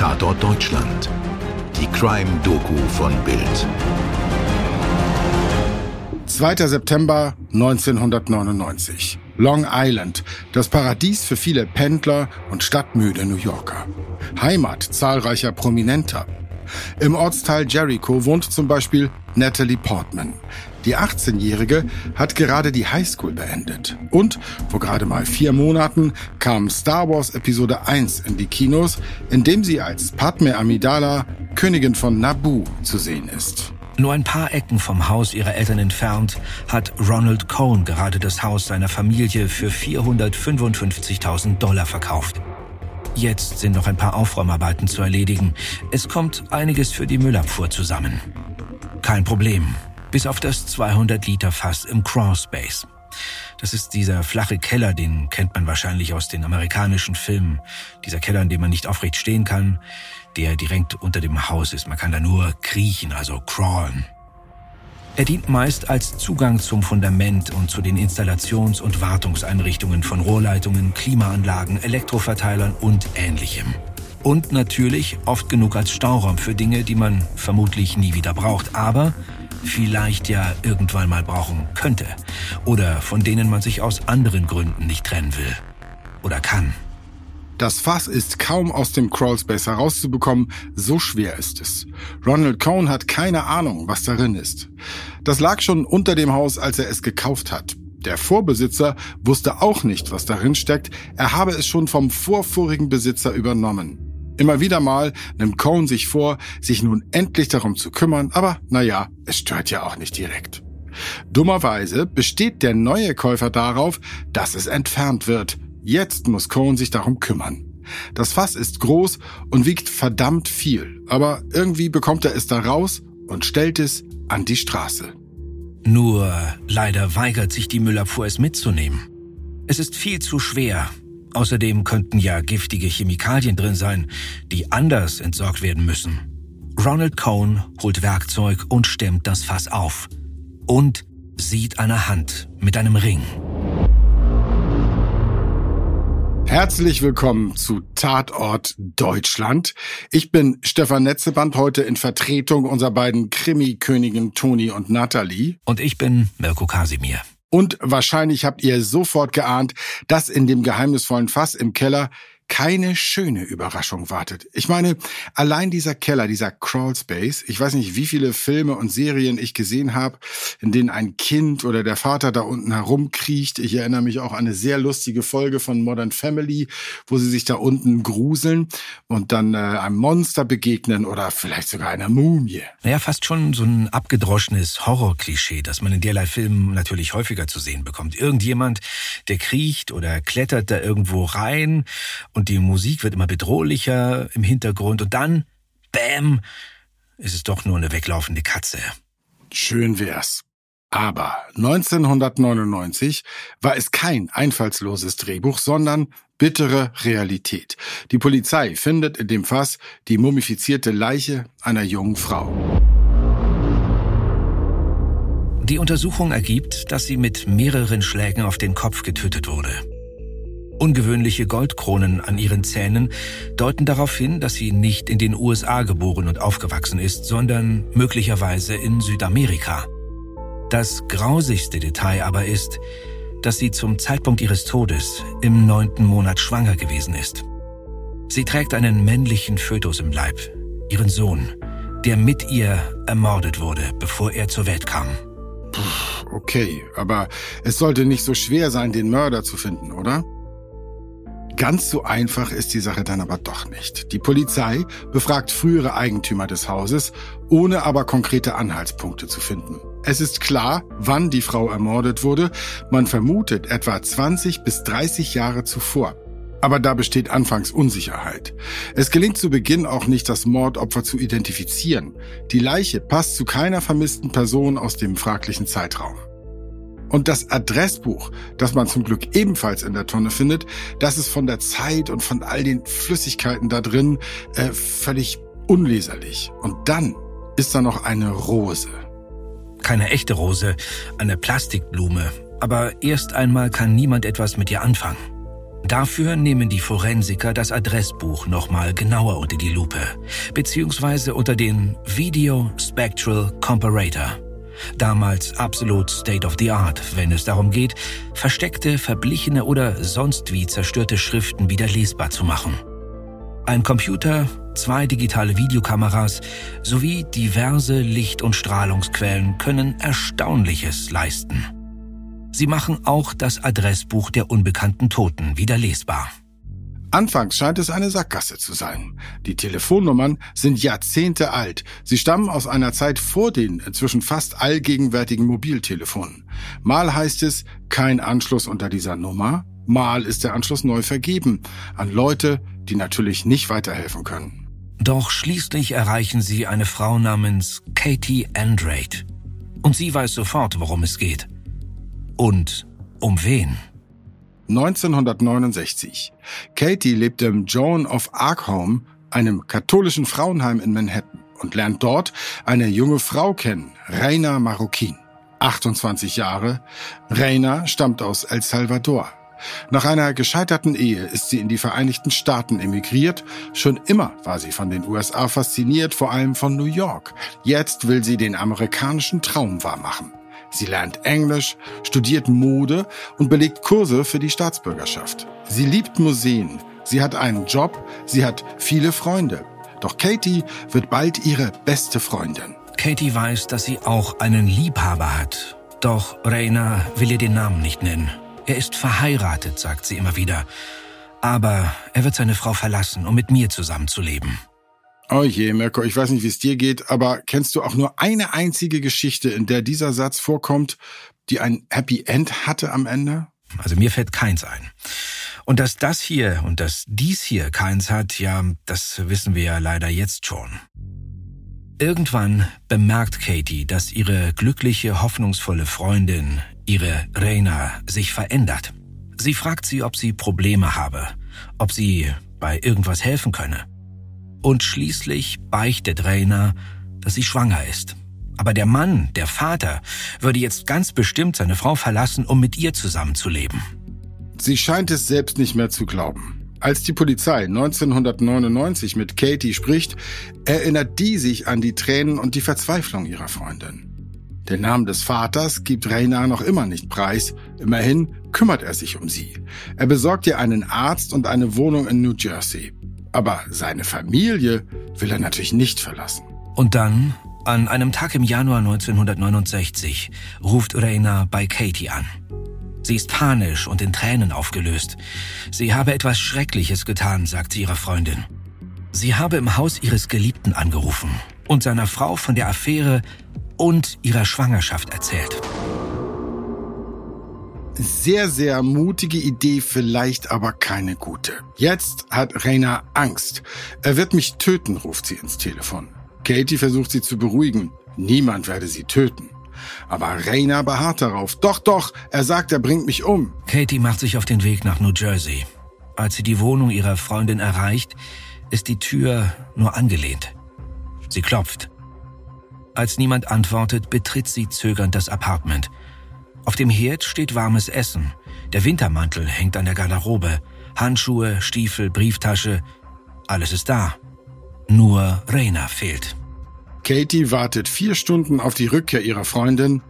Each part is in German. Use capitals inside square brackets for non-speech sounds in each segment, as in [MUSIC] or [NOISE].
Tatort Deutschland. Die Crime-Doku von Bild. 2. September 1999. Long Island, das Paradies für viele Pendler und stadtmüde New Yorker. Heimat zahlreicher Prominenter. Im Ortsteil Jericho wohnt zum Beispiel Natalie Portman. Die 18-Jährige hat gerade die Highschool beendet. Und vor gerade mal vier Monaten kam Star Wars Episode 1 in die Kinos, in dem sie als Padme Amidala, Königin von Naboo, zu sehen ist. Nur ein paar Ecken vom Haus ihrer Eltern entfernt hat Ronald Cohn gerade das Haus seiner Familie für 455.000 Dollar verkauft. Jetzt sind noch ein paar Aufräumarbeiten zu erledigen. Es kommt einiges für die Müllabfuhr zusammen. Kein Problem, bis auf das 200 Liter Fass im Crawlspace. Das ist dieser flache Keller, den kennt man wahrscheinlich aus den amerikanischen Filmen. Dieser Keller, in dem man nicht aufrecht stehen kann, der direkt unter dem Haus ist. Man kann da nur kriechen, also crawlen. Er dient meist als Zugang zum Fundament und zu den Installations- und Wartungseinrichtungen von Rohrleitungen, Klimaanlagen, Elektroverteilern und ähnlichem. Und natürlich oft genug als Stauraum für Dinge, die man vermutlich nie wieder braucht, aber vielleicht ja irgendwann mal brauchen könnte. Oder von denen man sich aus anderen Gründen nicht trennen will. Oder kann. Das Fass ist kaum aus dem Crawlspace herauszubekommen, so schwer ist es. Ronald Cohn hat keine Ahnung, was darin ist. Das lag schon unter dem Haus, als er es gekauft hat. Der Vorbesitzer wusste auch nicht, was darin steckt. Er habe es schon vom vorvorigen Besitzer übernommen. Immer wieder mal nimmt Cohn sich vor, sich nun endlich darum zu kümmern, aber naja, es stört ja auch nicht direkt. Dummerweise besteht der neue Käufer darauf, dass es entfernt wird. Jetzt muss Cohn sich darum kümmern. Das Fass ist groß und wiegt verdammt viel, aber irgendwie bekommt er es da raus und stellt es an die Straße. Nur leider weigert sich die Müllabfuhr es mitzunehmen. Es ist viel zu schwer. Außerdem könnten ja giftige Chemikalien drin sein, die anders entsorgt werden müssen. Ronald Cohn holt Werkzeug und stemmt das Fass auf. Und sieht eine Hand mit einem Ring. Herzlich willkommen zu Tatort Deutschland. Ich bin Stefan Netzeband, heute in Vertretung unserer beiden Krimi-Königen Toni und Natalie. Und ich bin Mirko Kasimir. Und wahrscheinlich habt ihr sofort geahnt, dass in dem geheimnisvollen Fass im Keller keine schöne Überraschung wartet. Ich meine, allein dieser Keller, dieser Crawlspace, ich weiß nicht, wie viele Filme und Serien ich gesehen habe, in denen ein Kind oder der Vater da unten herumkriecht. Ich erinnere mich auch an eine sehr lustige Folge von Modern Family, wo sie sich da unten gruseln und dann äh, einem Monster begegnen oder vielleicht sogar einer Mumie. Naja, fast schon so ein abgedroschenes Horrorklischee, das man in derlei Filmen natürlich häufiger zu sehen bekommt. Irgendjemand, der kriecht oder klettert da irgendwo rein die Musik wird immer bedrohlicher im Hintergrund und dann, bäm, ist es doch nur eine weglaufende Katze. Schön wär's. Aber 1999 war es kein einfallsloses Drehbuch, sondern bittere Realität. Die Polizei findet in dem Fass die mumifizierte Leiche einer jungen Frau. Die Untersuchung ergibt, dass sie mit mehreren Schlägen auf den Kopf getötet wurde. Ungewöhnliche Goldkronen an ihren Zähnen deuten darauf hin, dass sie nicht in den USA geboren und aufgewachsen ist, sondern möglicherweise in Südamerika. Das grausigste Detail aber ist, dass sie zum Zeitpunkt ihres Todes im neunten Monat schwanger gewesen ist. Sie trägt einen männlichen Fötus im Leib, ihren Sohn, der mit ihr ermordet wurde, bevor er zur Welt kam. Puh, okay, aber es sollte nicht so schwer sein, den Mörder zu finden, oder? Ganz so einfach ist die Sache dann aber doch nicht. Die Polizei befragt frühere Eigentümer des Hauses, ohne aber konkrete Anhaltspunkte zu finden. Es ist klar, wann die Frau ermordet wurde. Man vermutet etwa 20 bis 30 Jahre zuvor. Aber da besteht anfangs Unsicherheit. Es gelingt zu Beginn auch nicht, das Mordopfer zu identifizieren. Die Leiche passt zu keiner vermissten Person aus dem fraglichen Zeitraum. Und das Adressbuch, das man zum Glück ebenfalls in der Tonne findet, das ist von der Zeit und von all den Flüssigkeiten da drin äh, völlig unleserlich. Und dann ist da noch eine Rose. Keine echte Rose, eine Plastikblume. Aber erst einmal kann niemand etwas mit ihr anfangen. Dafür nehmen die Forensiker das Adressbuch nochmal genauer unter die Lupe, beziehungsweise unter den Video Spectral Comparator. Damals absolut State of the Art, wenn es darum geht, versteckte, verblichene oder sonst wie zerstörte Schriften wieder lesbar zu machen. Ein Computer, zwei digitale Videokameras sowie diverse Licht- und Strahlungsquellen können Erstaunliches leisten. Sie machen auch das Adressbuch der unbekannten Toten wieder lesbar. Anfangs scheint es eine Sackgasse zu sein. Die Telefonnummern sind Jahrzehnte alt. Sie stammen aus einer Zeit vor den inzwischen fast allgegenwärtigen Mobiltelefonen. Mal heißt es, kein Anschluss unter dieser Nummer. Mal ist der Anschluss neu vergeben an Leute, die natürlich nicht weiterhelfen können. Doch schließlich erreichen sie eine Frau namens Katie Andrade. Und sie weiß sofort, worum es geht. Und um wen? 1969. Katie lebt im Joan of Arc Home, einem katholischen Frauenheim in Manhattan, und lernt dort eine junge Frau kennen, Reina Marroquin. 28 Jahre. Reina stammt aus El Salvador. Nach einer gescheiterten Ehe ist sie in die Vereinigten Staaten emigriert. Schon immer war sie von den USA fasziniert, vor allem von New York. Jetzt will sie den amerikanischen Traum wahrmachen. Sie lernt Englisch, studiert Mode und belegt Kurse für die Staatsbürgerschaft. Sie liebt Museen, sie hat einen Job, sie hat viele Freunde. Doch Katie wird bald ihre beste Freundin. Katie weiß, dass sie auch einen Liebhaber hat. Doch Rainer will ihr den Namen nicht nennen. Er ist verheiratet, sagt sie immer wieder. Aber er wird seine Frau verlassen, um mit mir zusammenzuleben. Oh je, Mirko, ich weiß nicht, wie es dir geht, aber kennst du auch nur eine einzige Geschichte, in der dieser Satz vorkommt, die ein Happy End hatte am Ende? Also mir fällt keins ein. Und dass das hier und dass dies hier keins hat, ja, das wissen wir ja leider jetzt schon. Irgendwann bemerkt Katie, dass ihre glückliche, hoffnungsvolle Freundin, ihre Reina, sich verändert. Sie fragt sie, ob sie Probleme habe, ob sie bei irgendwas helfen könne. Und schließlich beichtet Rainer, dass sie schwanger ist. Aber der Mann, der Vater, würde jetzt ganz bestimmt seine Frau verlassen, um mit ihr zusammenzuleben. Sie scheint es selbst nicht mehr zu glauben. Als die Polizei 1999 mit Katie spricht, erinnert die sich an die Tränen und die Verzweiflung ihrer Freundin. Den Namen des Vaters gibt Rainer noch immer nicht preis. Immerhin kümmert er sich um sie. Er besorgt ihr einen Arzt und eine Wohnung in New Jersey. Aber seine Familie will er natürlich nicht verlassen. Und dann, an einem Tag im Januar 1969, ruft Raina bei Katie an. Sie ist panisch und in Tränen aufgelöst. Sie habe etwas Schreckliches getan, sagt sie ihrer Freundin. Sie habe im Haus ihres Geliebten angerufen und seiner Frau von der Affäre und ihrer Schwangerschaft erzählt. Sehr, sehr mutige Idee, vielleicht aber keine gute. Jetzt hat Raina Angst. Er wird mich töten, ruft sie ins Telefon. Katie versucht sie zu beruhigen. Niemand werde sie töten. Aber Raina beharrt darauf. Doch, doch, er sagt, er bringt mich um. Katie macht sich auf den Weg nach New Jersey. Als sie die Wohnung ihrer Freundin erreicht, ist die Tür nur angelehnt. Sie klopft. Als niemand antwortet, betritt sie zögernd das Apartment. Auf dem Herd steht warmes Essen. Der Wintermantel hängt an der Garderobe. Handschuhe, Stiefel, Brieftasche. Alles ist da. Nur Raina fehlt. Katie wartet vier Stunden auf die Rückkehr ihrer Freundin.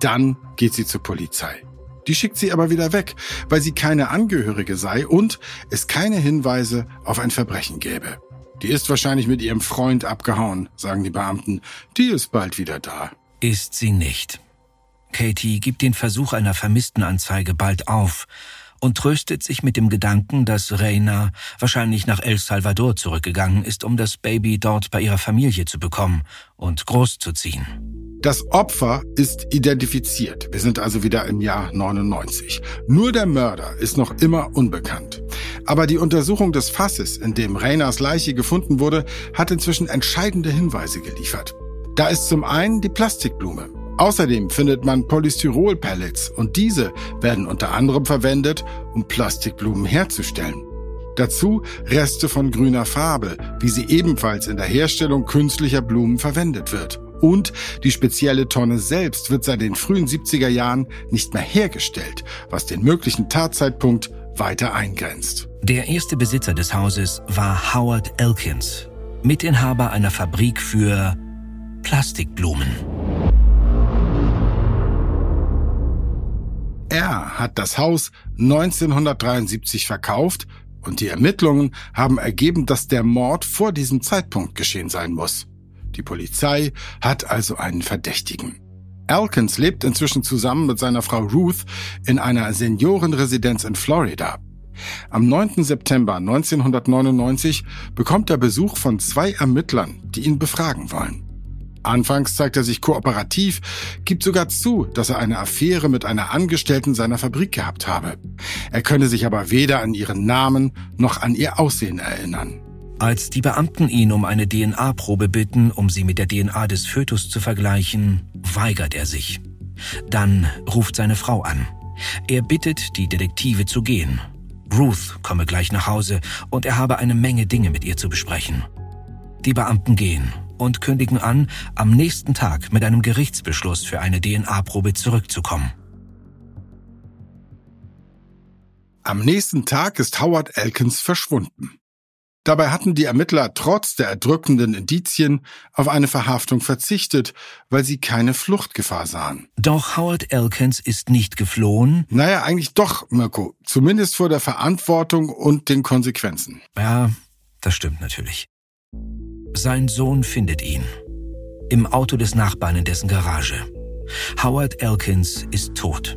Dann geht sie zur Polizei. Die schickt sie aber wieder weg, weil sie keine Angehörige sei und es keine Hinweise auf ein Verbrechen gäbe. Die ist wahrscheinlich mit ihrem Freund abgehauen, sagen die Beamten. Die ist bald wieder da. Ist sie nicht. Katie gibt den Versuch einer Vermisstenanzeige bald auf und tröstet sich mit dem Gedanken, dass Reina wahrscheinlich nach El Salvador zurückgegangen ist, um das Baby dort bei ihrer Familie zu bekommen und großzuziehen. Das Opfer ist identifiziert. Wir sind also wieder im Jahr 99. Nur der Mörder ist noch immer unbekannt. Aber die Untersuchung des Fasses, in dem Reinas Leiche gefunden wurde, hat inzwischen entscheidende Hinweise geliefert. Da ist zum einen die Plastikblume. Außerdem findet man Polystyrol-Pellets und diese werden unter anderem verwendet, um Plastikblumen herzustellen. Dazu Reste von grüner Farbe, wie sie ebenfalls in der Herstellung künstlicher Blumen verwendet wird. Und die spezielle Tonne selbst wird seit den frühen 70er Jahren nicht mehr hergestellt, was den möglichen Tatzeitpunkt weiter eingrenzt. Der erste Besitzer des Hauses war Howard Elkins, Mitinhaber einer Fabrik für Plastikblumen. Er hat das Haus 1973 verkauft und die Ermittlungen haben ergeben, dass der Mord vor diesem Zeitpunkt geschehen sein muss. Die Polizei hat also einen Verdächtigen. Elkins lebt inzwischen zusammen mit seiner Frau Ruth in einer Seniorenresidenz in Florida. Am 9. September 1999 bekommt er Besuch von zwei Ermittlern, die ihn befragen wollen. Anfangs zeigt er sich kooperativ, gibt sogar zu, dass er eine Affäre mit einer Angestellten seiner Fabrik gehabt habe. Er könne sich aber weder an ihren Namen noch an ihr Aussehen erinnern. Als die Beamten ihn um eine DNA-Probe bitten, um sie mit der DNA des Fötus zu vergleichen, weigert er sich. Dann ruft seine Frau an. Er bittet die Detektive zu gehen. Ruth komme gleich nach Hause und er habe eine Menge Dinge mit ihr zu besprechen. Die Beamten gehen und kündigen an, am nächsten Tag mit einem Gerichtsbeschluss für eine DNA-Probe zurückzukommen. Am nächsten Tag ist Howard Elkins verschwunden. Dabei hatten die Ermittler trotz der erdrückenden Indizien auf eine Verhaftung verzichtet, weil sie keine Fluchtgefahr sahen. Doch Howard Elkins ist nicht geflohen. Naja, eigentlich doch, Mirko. Zumindest vor der Verantwortung und den Konsequenzen. Ja, das stimmt natürlich. Sein Sohn findet ihn. Im Auto des Nachbarn in dessen Garage. Howard Elkins ist tot.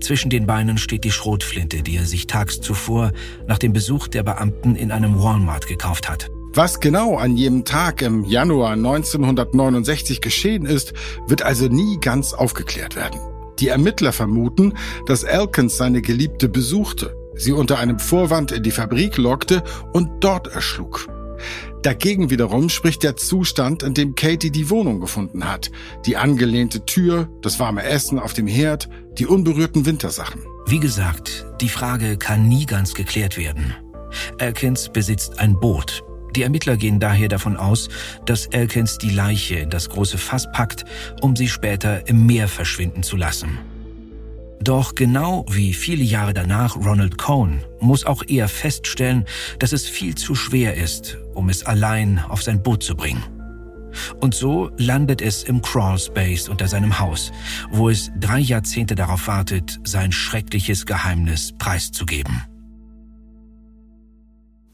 Zwischen den Beinen steht die Schrotflinte, die er sich tags zuvor nach dem Besuch der Beamten in einem Walmart gekauft hat. Was genau an jedem Tag im Januar 1969 geschehen ist, wird also nie ganz aufgeklärt werden. Die Ermittler vermuten, dass Elkins seine Geliebte besuchte, sie unter einem Vorwand in die Fabrik lockte und dort erschlug. Dagegen wiederum spricht der Zustand, in dem Katie die Wohnung gefunden hat. Die angelehnte Tür, das warme Essen auf dem Herd, die unberührten Wintersachen. Wie gesagt, die Frage kann nie ganz geklärt werden. Elkins besitzt ein Boot. Die Ermittler gehen daher davon aus, dass Elkins die Leiche in das große Fass packt, um sie später im Meer verschwinden zu lassen. Doch genau wie viele Jahre danach Ronald Cohn muss auch er feststellen, dass es viel zu schwer ist, um es allein auf sein Boot zu bringen. Und so landet es im Crawl Space unter seinem Haus, wo es drei Jahrzehnte darauf wartet, sein schreckliches Geheimnis preiszugeben.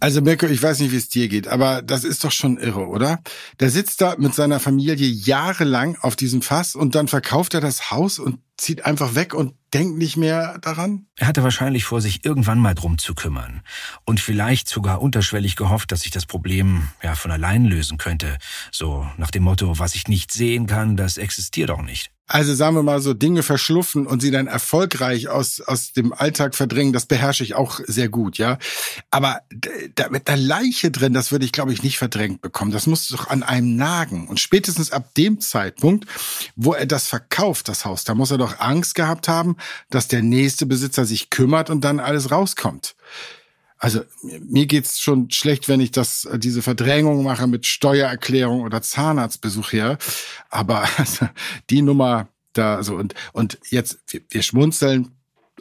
Also Mirko, ich weiß nicht, wie es dir geht, aber das ist doch schon irre, oder? Der sitzt da mit seiner Familie jahrelang auf diesem Fass und dann verkauft er das Haus und zieht einfach weg und denkt nicht mehr daran? Er hatte wahrscheinlich vor, sich irgendwann mal drum zu kümmern. Und vielleicht sogar unterschwellig gehofft, dass sich das Problem ja von allein lösen könnte. So nach dem Motto, was ich nicht sehen kann, das existiert auch nicht. Also sagen wir mal so, Dinge verschluffen und sie dann erfolgreich aus, aus dem Alltag verdrängen, das beherrsche ich auch sehr gut, ja. Aber da, mit der Leiche drin, das würde ich, glaube ich, nicht verdrängt bekommen. Das muss doch an einem nagen. Und spätestens ab dem Zeitpunkt, wo er das verkauft, das Haus, da muss er doch Angst gehabt haben, dass der nächste Besitzer sich kümmert und dann alles rauskommt. Also mir geht's schon schlecht, wenn ich das diese Verdrängung mache mit Steuererklärung oder Zahnarztbesuch her. Aber [LAUGHS] also, die Nummer da so und und jetzt wir, wir schmunzeln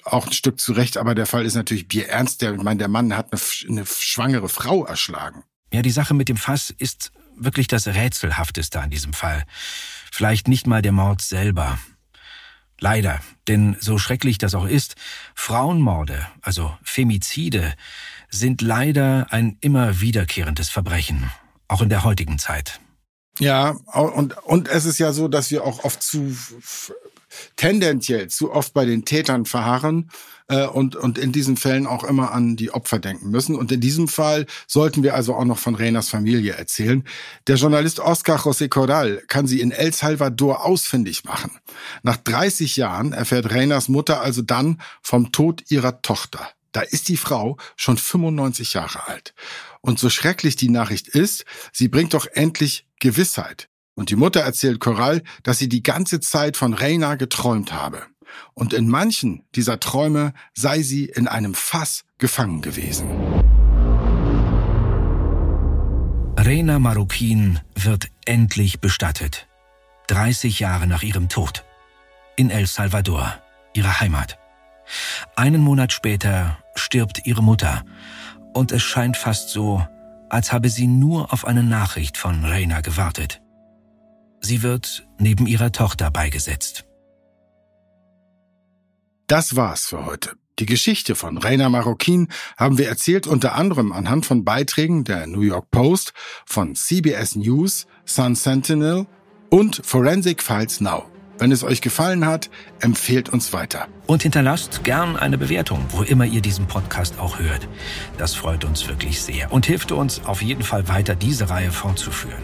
auch ein Stück zurecht, aber der Fall ist natürlich bierernst. Der, ich meine, der Mann hat eine, eine schwangere Frau erschlagen. Ja, die Sache mit dem Fass ist wirklich das Rätselhafteste an diesem Fall. Vielleicht nicht mal der Mord selber. Leider, denn so schrecklich das auch ist, Frauenmorde, also Femizide, sind leider ein immer wiederkehrendes Verbrechen, auch in der heutigen Zeit. Ja, und, und es ist ja so, dass wir auch oft zu tendenziell zu oft bei den Tätern verharren äh, und, und in diesen Fällen auch immer an die Opfer denken müssen. Und in diesem Fall sollten wir also auch noch von Renas Familie erzählen. Der Journalist Oscar José Corral kann sie in El Salvador ausfindig machen. Nach 30 Jahren erfährt Renas Mutter also dann vom Tod ihrer Tochter. Da ist die Frau schon 95 Jahre alt. Und so schrecklich die Nachricht ist, sie bringt doch endlich Gewissheit. Und die Mutter erzählt Coral, dass sie die ganze Zeit von Reina geträumt habe. Und in manchen dieser Träume sei sie in einem Fass gefangen gewesen. Reina Marukin wird endlich bestattet. 30 Jahre nach ihrem Tod. In El Salvador, ihrer Heimat. Einen Monat später stirbt ihre Mutter. Und es scheint fast so, als habe sie nur auf eine Nachricht von Raina gewartet. Sie wird neben ihrer Tochter beigesetzt. Das war's für heute. Die Geschichte von Raina Marroquin haben wir erzählt unter anderem anhand von Beiträgen der New York Post, von CBS News, Sun Sentinel und Forensic Files Now. Wenn es euch gefallen hat, empfehlt uns weiter. Und hinterlasst gern eine Bewertung, wo immer ihr diesen Podcast auch hört. Das freut uns wirklich sehr und hilft uns auf jeden Fall weiter, diese Reihe fortzuführen.